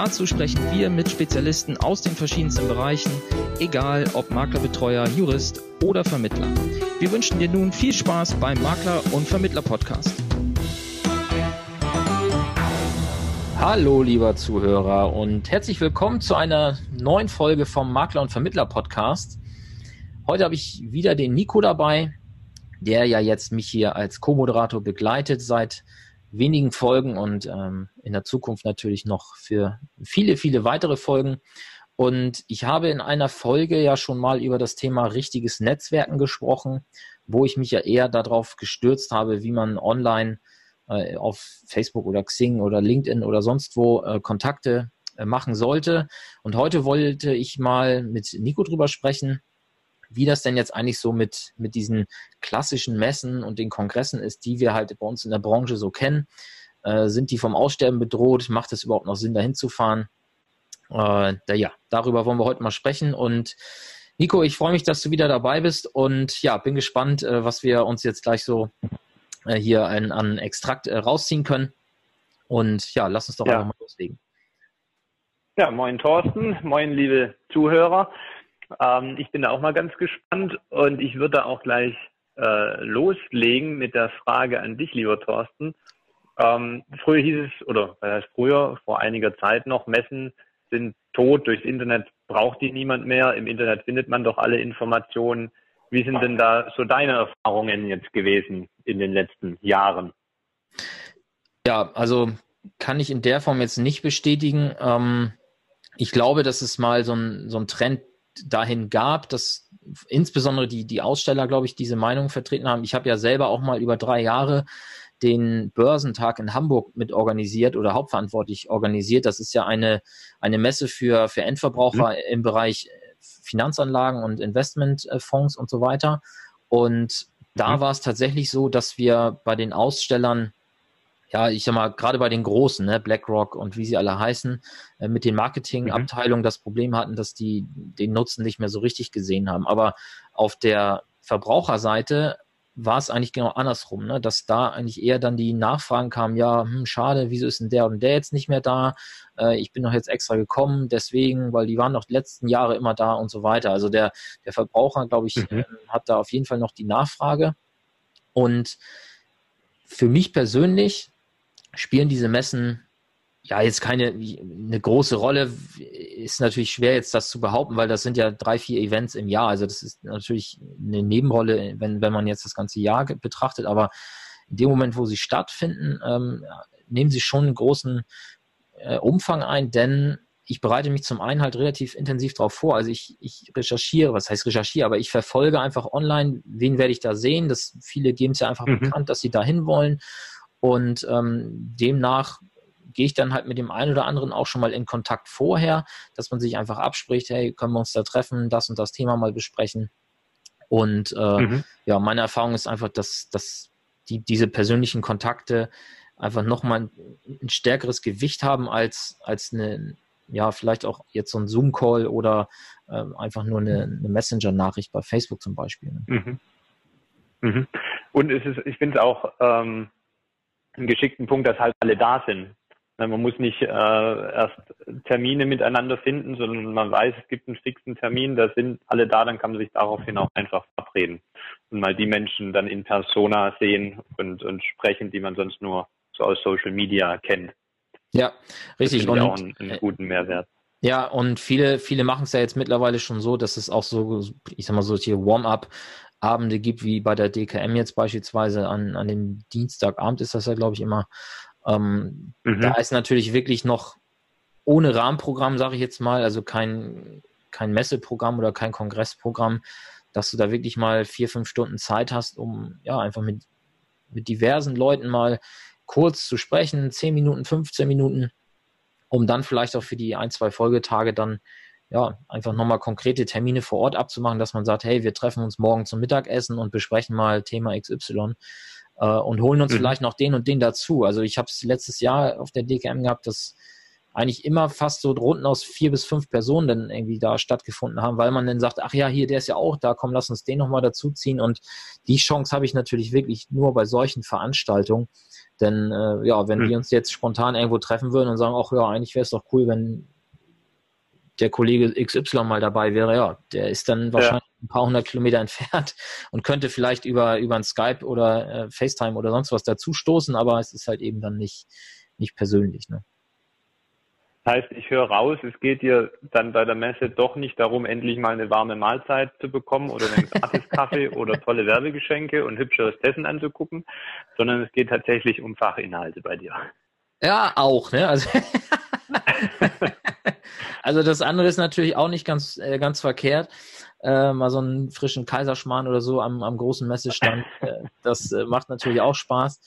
Dazu sprechen wir mit Spezialisten aus den verschiedensten Bereichen, egal ob Maklerbetreuer, Jurist oder Vermittler. Wir wünschen dir nun viel Spaß beim Makler- und Vermittler-Podcast. Hallo, lieber Zuhörer, und herzlich willkommen zu einer neuen Folge vom Makler- und Vermittler-Podcast. Heute habe ich wieder den Nico dabei, der ja jetzt mich hier als Co-Moderator begleitet seit wenigen Folgen und ähm, in der Zukunft natürlich noch für viele, viele weitere Folgen. Und ich habe in einer Folge ja schon mal über das Thema richtiges Netzwerken gesprochen, wo ich mich ja eher darauf gestürzt habe, wie man online äh, auf Facebook oder Xing oder LinkedIn oder sonst wo äh, Kontakte äh, machen sollte. Und heute wollte ich mal mit Nico drüber sprechen, wie das denn jetzt eigentlich so mit, mit diesen klassischen Messen und den Kongressen ist, die wir halt bei uns in der Branche so kennen. Äh, sind die vom Aussterben bedroht? Macht es überhaupt noch Sinn, dahin zu fahren? Äh, da, ja, darüber wollen wir heute mal sprechen. Und Nico, ich freue mich, dass du wieder dabei bist und ja, bin gespannt, äh, was wir uns jetzt gleich so äh, hier ein, an Extrakt äh, rausziehen können. Und ja, lass uns doch ja. einfach mal loslegen. Ja, moin Thorsten, moin liebe Zuhörer. Ähm, ich bin da auch mal ganz gespannt und ich würde auch gleich äh, loslegen mit der Frage an dich, lieber Thorsten. Ähm, früher hieß es, oder was heißt früher, vor einiger Zeit noch, Messen sind tot, durchs Internet braucht die niemand mehr, im Internet findet man doch alle Informationen. Wie sind denn da so deine Erfahrungen jetzt gewesen in den letzten Jahren? Ja, also kann ich in der Form jetzt nicht bestätigen. Ähm, ich glaube, dass es mal so ein, so ein Trend dahin gab, dass insbesondere die, die Aussteller, glaube ich, diese Meinung vertreten haben. Ich habe ja selber auch mal über drei Jahre den Börsentag in Hamburg mit organisiert oder hauptverantwortlich organisiert. Das ist ja eine, eine Messe für, für Endverbraucher mhm. im Bereich Finanzanlagen und Investmentfonds und so weiter. Und da mhm. war es tatsächlich so, dass wir bei den Ausstellern ja, ich sag mal, gerade bei den Großen, ne, BlackRock und wie sie alle heißen, äh, mit den Marketingabteilungen mhm. das Problem hatten, dass die den Nutzen nicht mehr so richtig gesehen haben. Aber auf der Verbraucherseite war es eigentlich genau andersrum, ne? dass da eigentlich eher dann die Nachfragen kamen, ja, hm, schade, wieso ist denn der und der jetzt nicht mehr da? Äh, ich bin doch jetzt extra gekommen, deswegen, weil die waren noch die letzten Jahre immer da und so weiter. Also der, der Verbraucher, glaube ich, mhm. äh, hat da auf jeden Fall noch die Nachfrage. Und für mich persönlich spielen diese Messen ja jetzt keine eine große Rolle. Ist natürlich schwer jetzt das zu behaupten, weil das sind ja drei, vier Events im Jahr. Also das ist natürlich eine Nebenrolle, wenn, wenn man jetzt das ganze Jahr betrachtet. Aber in dem Moment, wo sie stattfinden, ähm, nehmen sie schon einen großen äh, Umfang ein, denn ich bereite mich zum einen halt relativ intensiv darauf vor. Also ich, ich recherchiere, was heißt recherchiere, aber ich verfolge einfach online, wen werde ich da sehen. Das, viele geben es ja einfach mhm. bekannt, dass sie da hin wollen. Und ähm, demnach gehe ich dann halt mit dem einen oder anderen auch schon mal in Kontakt vorher, dass man sich einfach abspricht, hey, können wir uns da treffen, das und das Thema mal besprechen. Und äh, mhm. ja, meine Erfahrung ist einfach, dass, dass die, diese persönlichen Kontakte einfach nochmal ein, ein stärkeres Gewicht haben als, als eine, ja, vielleicht auch jetzt so ein Zoom-Call oder äh, einfach nur eine, eine Messenger-Nachricht bei Facebook zum Beispiel. Ne? Mhm. Mhm. Und es ist, ich finde es auch ähm, einen geschickten Punkt, dass halt alle da sind. Man muss nicht äh, erst Termine miteinander finden, sondern man weiß, es gibt einen fixen Termin, da sind alle da, dann kann man sich daraufhin auch einfach verabreden und mal die Menschen dann in Persona sehen und, und sprechen, die man sonst nur so aus Social Media kennt. Ja, richtig. Das und auch einen, einen guten Mehrwert. Ja, und viele, viele machen es ja jetzt mittlerweile schon so, dass es auch so, ich sag mal, so hier Warm-up Abende gibt, wie bei der DKM jetzt beispielsweise an, an dem Dienstagabend ist das ja, glaube ich, immer. Ähm, mhm. Da ist natürlich wirklich noch ohne Rahmenprogramm, sage ich jetzt mal, also kein, kein Messeprogramm oder kein Kongressprogramm, dass du da wirklich mal vier, fünf Stunden Zeit hast, um ja einfach mit, mit diversen Leuten mal kurz zu sprechen, zehn Minuten, 15 Minuten, um dann vielleicht auch für die ein, zwei Folgetage dann ja, einfach nochmal konkrete Termine vor Ort abzumachen, dass man sagt, hey, wir treffen uns morgen zum Mittagessen und besprechen mal Thema XY äh, und holen uns mhm. vielleicht noch den und den dazu. Also ich habe es letztes Jahr auf der DKM gehabt, dass eigentlich immer fast so Runden aus vier bis fünf Personen dann irgendwie da stattgefunden haben, weil man dann sagt, ach ja, hier, der ist ja auch da, komm, lass uns den nochmal dazuziehen. Und die Chance habe ich natürlich wirklich nur bei solchen Veranstaltungen. Denn äh, ja, wenn mhm. wir uns jetzt spontan irgendwo treffen würden und sagen, ach ja, eigentlich wäre es doch cool, wenn der Kollege XY mal dabei wäre, ja, der ist dann wahrscheinlich ja. ein paar hundert Kilometer entfernt und könnte vielleicht über, über ein Skype oder äh, FaceTime oder sonst was dazu stoßen, aber es ist halt eben dann nicht, nicht persönlich. Ne? Das heißt, ich höre raus, es geht dir dann bei der Messe doch nicht darum, endlich mal eine warme Mahlzeit zu bekommen oder einen Gratis-Kaffee oder tolle Werbegeschenke und hübscheres Essen anzugucken, sondern es geht tatsächlich um Fachinhalte bei dir. Ja, auch, ne? Also Also das andere ist natürlich auch nicht ganz, äh, ganz verkehrt. Äh, mal so einen frischen Kaiserschmarrn oder so am, am großen Messestand. Äh, das äh, macht natürlich auch Spaß.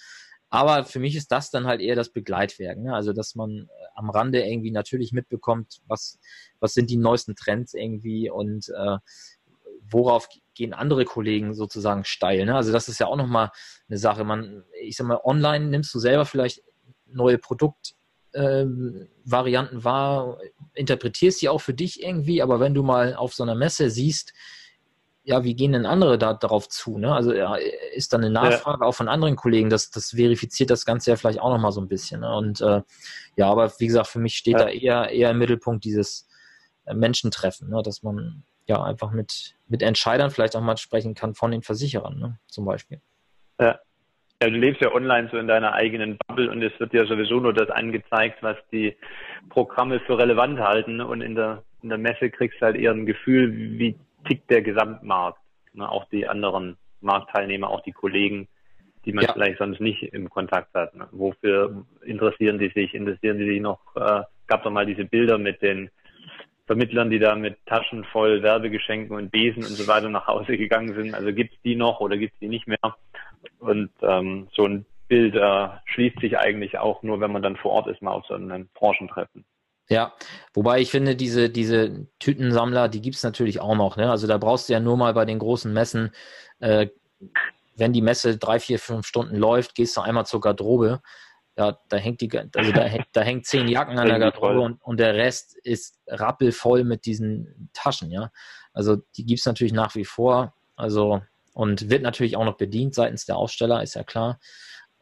Aber für mich ist das dann halt eher das Begleitwerk. Ne? Also, dass man äh, am Rande irgendwie natürlich mitbekommt, was, was sind die neuesten Trends irgendwie und äh, worauf gehen andere Kollegen sozusagen steil. Ne? Also, das ist ja auch nochmal eine Sache. Man, ich sag mal, online nimmst du selber vielleicht neue Produkt, ähm, Varianten wahr, interpretierst sie auch für dich irgendwie, aber wenn du mal auf so einer Messe siehst, ja, wie gehen denn andere da darauf zu? Ne? Also ja, ist dann eine Nachfrage ja. auch von anderen Kollegen, das, das verifiziert das Ganze ja vielleicht auch nochmal so ein bisschen. Ne? Und äh, ja, aber wie gesagt, für mich steht ja. da eher, eher im Mittelpunkt dieses äh, Menschentreffen, ne? dass man ja einfach mit, mit Entscheidern vielleicht auch mal sprechen kann von den Versicherern, ne? zum Beispiel. Ja. Ja, du lebst ja online so in deiner eigenen Bubble und es wird ja sowieso nur das angezeigt, was die Programme für relevant halten und in der, in der Messe kriegst du halt eher ein Gefühl, wie tickt der Gesamtmarkt. Ne? Auch die anderen Marktteilnehmer, auch die Kollegen, die man ja. vielleicht sonst nicht im Kontakt hat. Ne? Wofür interessieren die sich? Interessieren die sich noch? Äh, gab doch mal diese Bilder mit den Vermittlern, die da mit Taschen voll Werbegeschenken und Besen und so weiter nach Hause gegangen sind. Also gibt's die noch oder gibt's die nicht mehr? Und ähm, so ein Bild äh, schließt sich eigentlich auch nur, wenn man dann vor Ort ist, mal auf so einem Branchentreffen. Ja, wobei ich finde, diese, diese Tütensammler, die gibt es natürlich auch noch. Ne? Also da brauchst du ja nur mal bei den großen Messen, äh, wenn die Messe drei, vier, fünf Stunden läuft, gehst du einmal zur Garderobe. Ja, da hängt die, also da, da hängt zehn Jacken an der Garderobe und, und der Rest ist rappelvoll mit diesen Taschen, ja. Also die gibt es natürlich nach wie vor. Also und wird natürlich auch noch bedient seitens der Aussteller, ist ja klar.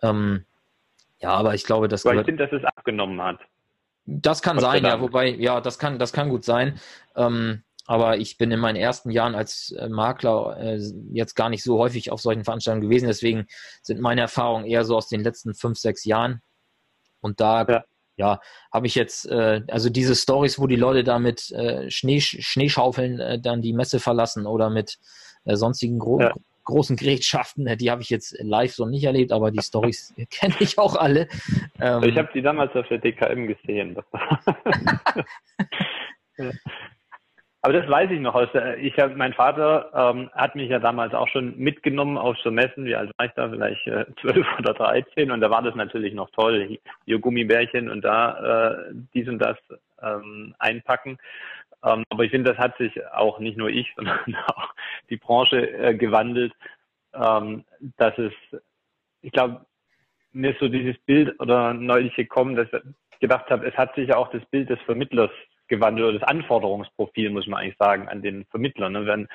Ähm, ja, aber ich glaube, das. Weil ich finde, dass es abgenommen hat. Das kann Gott sein, ja, wobei, ja, das kann, das kann gut sein. Ähm, aber ich bin in meinen ersten Jahren als äh, Makler äh, jetzt gar nicht so häufig auf solchen Veranstaltungen gewesen. Deswegen sind meine Erfahrungen eher so aus den letzten fünf, sechs Jahren. Und da, ja, ja habe ich jetzt, äh, also diese Stories, wo die Leute da mit äh, Schnee, Schneeschaufeln äh, dann die Messe verlassen oder mit äh, sonstigen gro ja. großen Gerätschaften, äh, die habe ich jetzt live so nicht erlebt, aber die Stories kenne ich auch alle. Ähm, ich habe die damals auf der DKM gesehen. Aber das weiß ich noch aus der, ich habe, mein Vater ähm, hat mich ja damals auch schon mitgenommen auf so Messen, wie alt war ich da, vielleicht äh, zwölf äh, oder dreizehn. Und da war das natürlich noch toll, hier Gummibärchen und da äh, dies und das ähm, einpacken. Ähm, aber ich finde, das hat sich auch nicht nur ich, sondern auch die Branche äh, gewandelt, ähm, dass es, ich glaube, mir ist so dieses Bild oder neulich gekommen, dass ich gedacht habe, es hat sich ja auch das Bild des Vermittlers gewandelt oder das Anforderungsprofil, muss man eigentlich sagen, an den Vermittler. Ne? Wenn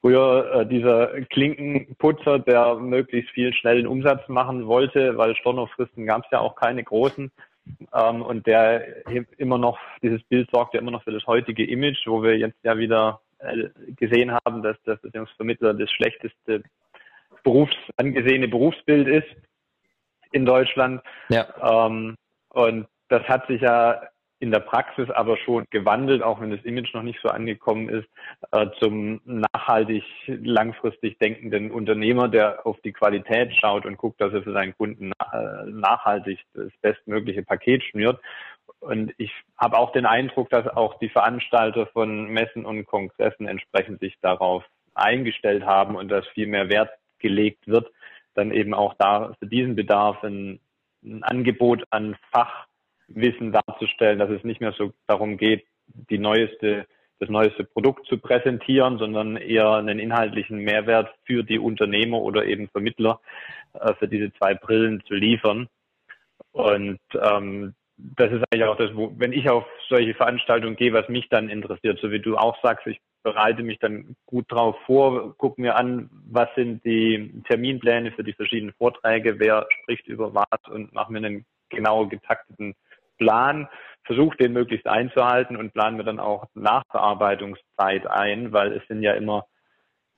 früher äh, dieser Klinkenputzer, der möglichst viel schnellen Umsatz machen wollte, weil Stornofristen gab es ja auch keine großen, ähm, und der immer noch, dieses Bild sorgt ja immer noch für das heutige Image, wo wir jetzt ja wieder äh, gesehen haben, dass das Beziehungsvermittler das schlechteste Berufs, angesehene Berufsbild ist in Deutschland. Ja. Ähm, und das hat sich ja in der Praxis aber schon gewandelt, auch wenn das Image noch nicht so angekommen ist, äh, zum nachhaltig, langfristig denkenden Unternehmer, der auf die Qualität schaut und guckt, dass er für seinen Kunden äh, nachhaltig das bestmögliche Paket schnürt. Und ich habe auch den Eindruck, dass auch die Veranstalter von Messen und Kongressen entsprechend sich darauf eingestellt haben und dass viel mehr Wert gelegt wird, dann eben auch da für diesen Bedarf ein, ein Angebot an Fach Wissen darzustellen, dass es nicht mehr so darum geht, die neueste das neueste Produkt zu präsentieren, sondern eher einen inhaltlichen Mehrwert für die Unternehmer oder eben Vermittler äh, für diese zwei Brillen zu liefern. Und ähm, das ist eigentlich auch das, wo, wenn ich auf solche Veranstaltungen gehe, was mich dann interessiert, so wie du auch sagst, ich bereite mich dann gut drauf vor, gucke mir an, was sind die Terminpläne für die verschiedenen Vorträge, wer spricht über was und mache mir einen genau getakteten Plan, versuche den möglichst einzuhalten und plane mir dann auch Nachbearbeitungszeit ein, weil es sind ja immer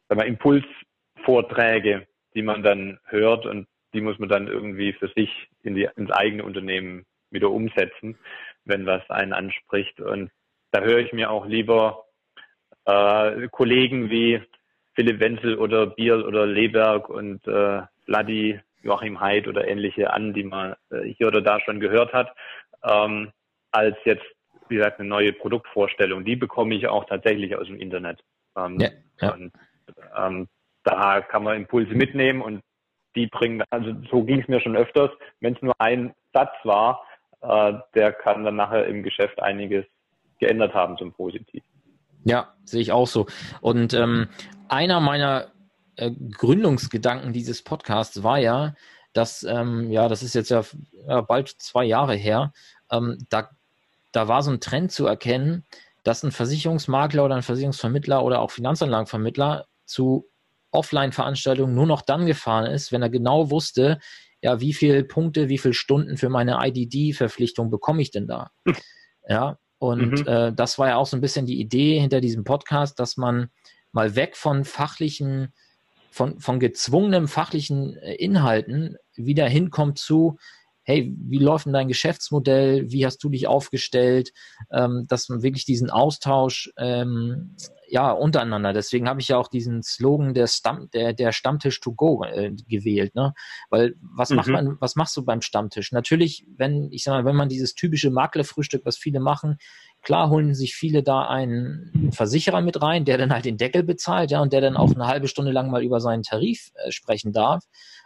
sagen wir, Impulsvorträge, die man dann hört und die muss man dann irgendwie für sich in die, ins eigene Unternehmen wieder umsetzen, wenn was einen anspricht. Und da höre ich mir auch lieber äh, Kollegen wie Philipp Wenzel oder Bier oder Leberg und äh, Vladi, Joachim Haidt oder ähnliche an, die man äh, hier oder da schon gehört hat, ähm, als jetzt, wie gesagt, eine neue Produktvorstellung. Die bekomme ich auch tatsächlich aus dem Internet. Ähm, ja, ja. Und ähm, da kann man Impulse mitnehmen und die bringen, also so ging es mir schon öfters, wenn es nur ein Satz war, äh, der kann dann nachher im Geschäft einiges geändert haben zum Positiven. Ja, sehe ich auch so. Und ähm, einer meiner äh, Gründungsgedanken dieses Podcasts war ja, dass, ähm, ja, das ist jetzt ja, ja bald zwei Jahre her, ähm, da, da war so ein Trend zu erkennen, dass ein Versicherungsmakler oder ein Versicherungsvermittler oder auch Finanzanlagenvermittler zu Offline-Veranstaltungen nur noch dann gefahren ist, wenn er genau wusste, ja, wie viele Punkte, wie viele Stunden für meine IDD-Verpflichtung bekomme ich denn da? Ja, und mhm. äh, das war ja auch so ein bisschen die Idee hinter diesem Podcast, dass man mal weg von fachlichen, von, von gezwungenem fachlichen äh, Inhalten wieder hinkommt zu, hey, wie läuft denn dein Geschäftsmodell? Wie hast du dich aufgestellt? Ähm, dass man wirklich diesen Austausch ähm, ja, untereinander. Deswegen habe ich ja auch diesen Slogan der, Stamm, der, der Stammtisch to go äh, gewählt, ne? Weil was mhm. macht man, was machst du beim Stammtisch? Natürlich, wenn, ich sag mal, wenn man dieses typische Maklerfrühstück, was viele machen, klar holen sich viele da einen Versicherer mit rein, der dann halt den Deckel bezahlt, ja, und der dann auch eine halbe Stunde lang mal über seinen Tarif äh, sprechen darf.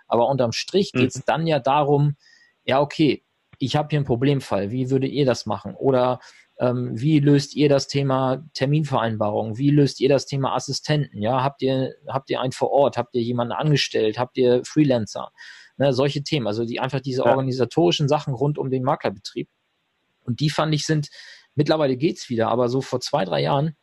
Aber unterm Strich mhm. geht es dann ja darum, ja, okay, ich habe hier einen Problemfall, wie würdet ihr das machen? Oder ähm, wie löst ihr das Thema Terminvereinbarung? Wie löst ihr das Thema Assistenten? Ja, habt ihr, habt ihr einen vor Ort? Habt ihr jemanden angestellt? Habt ihr Freelancer? Ne, solche Themen, also die einfach diese organisatorischen Sachen rund um den Maklerbetrieb. Und die fand ich sind, mittlerweile geht's wieder, aber so vor zwei, drei Jahren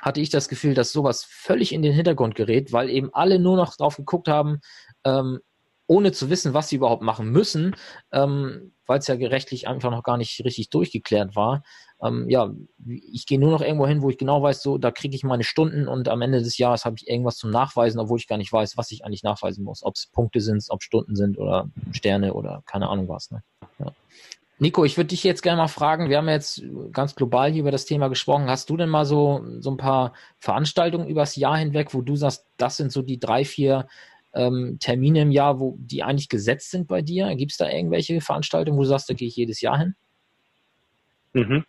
hatte ich das Gefühl, dass sowas völlig in den Hintergrund gerät, weil eben alle nur noch drauf geguckt haben, ähm, ohne zu wissen, was sie überhaupt machen müssen, ähm, weil es ja gerechtlich einfach noch gar nicht richtig durchgeklärt war. Ähm, ja, ich gehe nur noch irgendwo hin, wo ich genau weiß, so, da kriege ich meine Stunden und am Ende des Jahres habe ich irgendwas zum Nachweisen, obwohl ich gar nicht weiß, was ich eigentlich nachweisen muss. Ob es Punkte sind, ob Stunden sind oder Sterne oder keine Ahnung was. Ne? Ja. Nico, ich würde dich jetzt gerne mal fragen, wir haben jetzt ganz global hier über das Thema gesprochen. Hast du denn mal so, so ein paar Veranstaltungen übers Jahr hinweg, wo du sagst, das sind so die drei, vier ähm, Termine im Jahr, wo die eigentlich gesetzt sind bei dir? Gibt es da irgendwelche Veranstaltungen, wo du sagst, da gehe ich jedes Jahr hin? Mhm.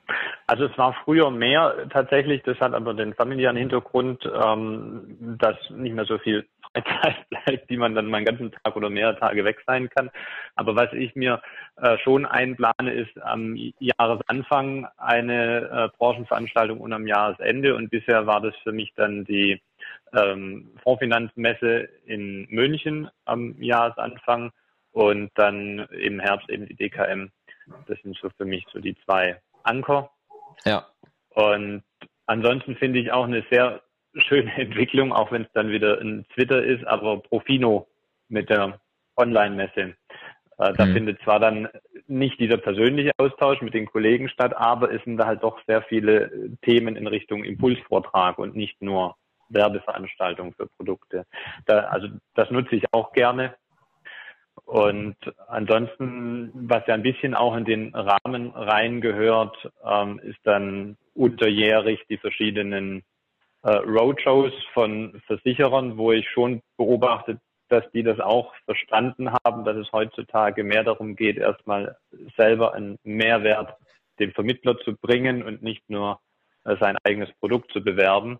Also es war früher mehr tatsächlich, das hat aber den familiären Hintergrund, ähm, dass nicht mehr so viel Freizeit bleibt, die man dann mal einen ganzen Tag oder mehrere Tage weg sein kann. Aber was ich mir äh, schon einplane, ist am Jahresanfang eine äh, Branchenveranstaltung und am Jahresende. Und bisher war das für mich dann die ähm, Fondsfinanzmesse in München am Jahresanfang und dann im Herbst eben die DKM. Das sind so für mich so die zwei Anker. Ja. Und ansonsten finde ich auch eine sehr schöne Entwicklung, auch wenn es dann wieder ein Twitter ist, aber Profino mit der Online-Messe. Äh, da mhm. findet zwar dann nicht dieser persönliche Austausch mit den Kollegen statt, aber es sind da halt doch sehr viele Themen in Richtung Impulsvortrag und nicht nur Werbeveranstaltungen für Produkte. Da, also das nutze ich auch gerne. Und ansonsten, was ja ein bisschen auch in den Rahmen reingehört, ähm, ist dann unterjährig die verschiedenen äh, Roadshows von Versicherern, wo ich schon beobachte, dass die das auch verstanden haben, dass es heutzutage mehr darum geht, erstmal selber einen Mehrwert dem Vermittler zu bringen und nicht nur äh, sein eigenes Produkt zu bewerben.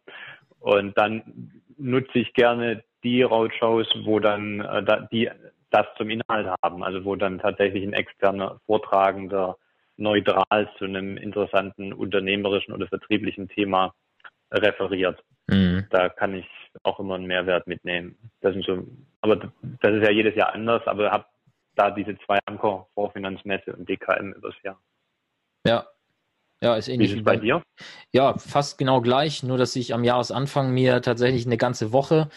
Und dann nutze ich gerne die Roadshows, wo dann äh, da, die das zum Inhalt haben, also wo dann tatsächlich ein externer Vortragender neutral zu einem interessanten unternehmerischen oder vertrieblichen Thema referiert. Mhm. Da kann ich auch immer einen Mehrwert mitnehmen. Das sind so, aber das ist ja jedes Jahr anders, aber habe da diese zwei Anker, Vorfinanzmesse und DKM übers Jahr. Ja. Ja, ist ähnlich wie, ist bei, bei dir. Ja, fast genau gleich, nur dass ich am Jahresanfang mir tatsächlich eine ganze Woche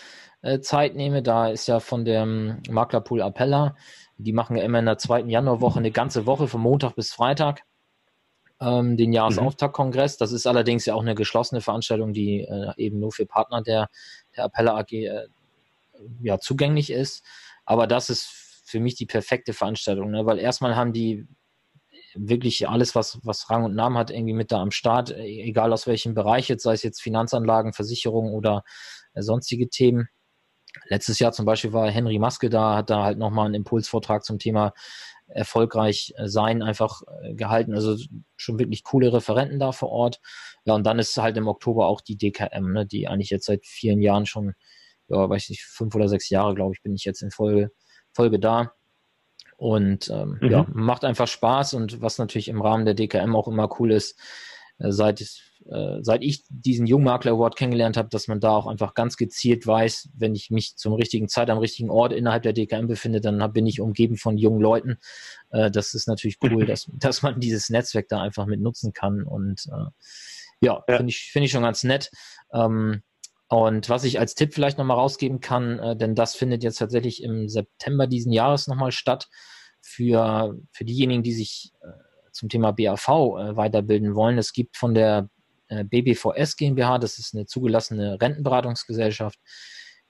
äh, Zeit nehme. Da ist ja von dem Maklerpool Appella, die machen ja immer in der zweiten Januarwoche eine ganze Woche von Montag bis Freitag ähm, den Jahresauftaktkongress. Das ist allerdings ja auch eine geschlossene Veranstaltung, die äh, eben nur für Partner der, der Appella AG äh, ja, zugänglich ist. Aber das ist für mich die perfekte Veranstaltung, ne? weil erstmal haben die wirklich alles, was, was Rang und Namen hat, irgendwie mit da am Start, e-, egal aus welchem Bereich, jetzt sei es jetzt Finanzanlagen, Versicherungen oder äh, sonstige Themen. Letztes Jahr zum Beispiel war Henry Maske da, hat da halt nochmal einen Impulsvortrag zum Thema erfolgreich äh, sein einfach äh, gehalten. Also schon wirklich coole Referenten da vor Ort. Ja, und dann ist halt im Oktober auch die DKM, ne, die eigentlich jetzt seit vielen Jahren schon, ja, weiß ich, fünf oder sechs Jahre, glaube ich, bin ich jetzt in Folge, Folge da. Und ähm, mhm. ja, macht einfach Spaß und was natürlich im Rahmen der DKM auch immer cool ist, seit, äh, seit ich diesen Jungmakler Award kennengelernt habe, dass man da auch einfach ganz gezielt weiß, wenn ich mich zum richtigen Zeit am richtigen Ort innerhalb der DKM befinde, dann bin ich umgeben von jungen Leuten. Äh, das ist natürlich cool, dass, dass man dieses Netzwerk da einfach mit nutzen kann und äh, ja, ja. finde ich, finde ich schon ganz nett. Ähm, und was ich als Tipp vielleicht nochmal rausgeben kann, äh, denn das findet jetzt tatsächlich im September diesen Jahres nochmal statt, für, für diejenigen, die sich äh, zum Thema BAV äh, weiterbilden wollen. Es gibt von der äh, BBVS GmbH, das ist eine zugelassene Rentenberatungsgesellschaft,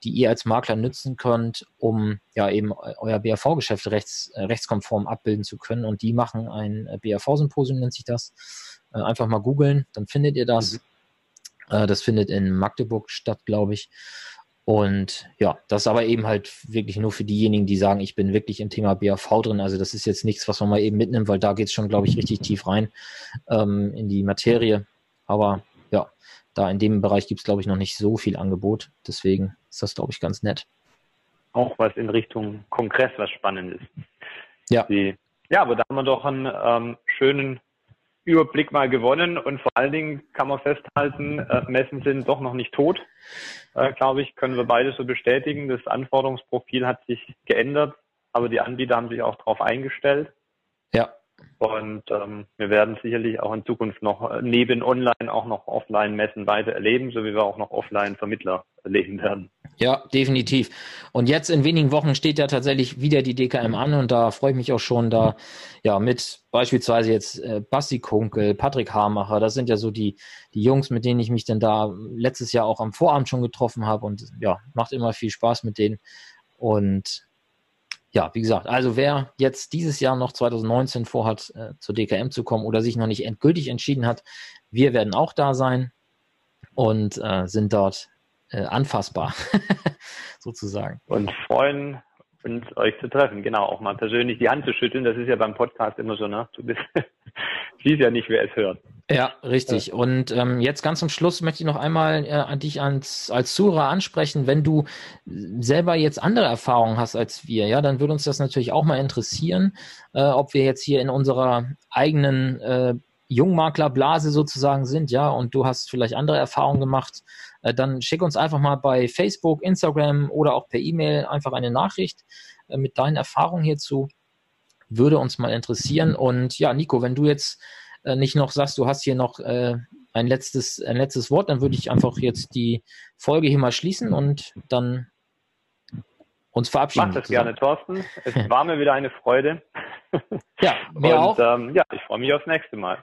die ihr als Makler nutzen könnt, um ja eben euer BAV-Geschäft rechts, äh, rechtskonform abbilden zu können. Und die machen ein BAV-Symposium, nennt sich das. Einfach mal googeln, dann findet ihr das. Mhm. Das findet in Magdeburg statt, glaube ich. Und ja, das ist aber eben halt wirklich nur für diejenigen, die sagen, ich bin wirklich im Thema BAV drin. Also das ist jetzt nichts, was man mal eben mitnimmt, weil da geht es schon, glaube ich, richtig tief rein ähm, in die Materie. Aber ja, da in dem Bereich gibt es, glaube ich, noch nicht so viel Angebot. Deswegen ist das, glaube ich, ganz nett. Auch was in Richtung Kongress was Spannendes. Ja. Die, ja, aber da haben wir doch einen ähm, schönen Überblick mal gewonnen und vor allen Dingen kann man festhalten, äh, Messen sind doch noch nicht tot. Äh, Glaube ich, können wir beide so bestätigen. Das Anforderungsprofil hat sich geändert, aber die Anbieter haben sich auch darauf eingestellt. Ja. Und ähm, wir werden sicherlich auch in Zukunft noch äh, neben Online auch noch Offline-Messen weiter erleben, so wie wir auch noch Offline-Vermittler erleben werden. Ja, definitiv. Und jetzt in wenigen Wochen steht ja tatsächlich wieder die DKM an und da freue ich mich auch schon da, ja, mit beispielsweise jetzt äh, Basti Kunkel, Patrick Hamacher, das sind ja so die, die Jungs, mit denen ich mich dann da letztes Jahr auch am Vorabend schon getroffen habe und ja, macht immer viel Spaß mit denen. Und ja, wie gesagt, also wer jetzt dieses Jahr noch 2019 vorhat, äh, zur DKM zu kommen oder sich noch nicht endgültig entschieden hat, wir werden auch da sein und äh, sind dort äh, anfassbar, sozusagen. Und freuen uns, euch zu treffen. Genau, auch mal persönlich die Hand zu schütteln. Das ist ja beim Podcast immer so, ne? Du bist, siehst ja nicht, wer es hört. Ja, richtig. Ja. Und ähm, jetzt ganz zum Schluss möchte ich noch einmal äh, an dich als, als Zuhörer ansprechen. Wenn du selber jetzt andere Erfahrungen hast als wir, ja, dann würde uns das natürlich auch mal interessieren, äh, ob wir jetzt hier in unserer eigenen äh, Jungmaklerblase sozusagen sind, ja, und du hast vielleicht andere Erfahrungen gemacht, äh, dann schick uns einfach mal bei Facebook, Instagram oder auch per E-Mail einfach eine Nachricht äh, mit deinen Erfahrungen hierzu. Würde uns mal interessieren. Und ja, Nico, wenn du jetzt äh, nicht noch sagst, du hast hier noch ein letztes, ein letztes Wort, dann würde ich einfach jetzt die Folge hier mal schließen und dann uns verabschieden. Mach das gerne, Thorsten. Es war mir wieder eine Freude. Ja, mir und, auch. Ähm, ja, ich freue mich aufs nächste Mal.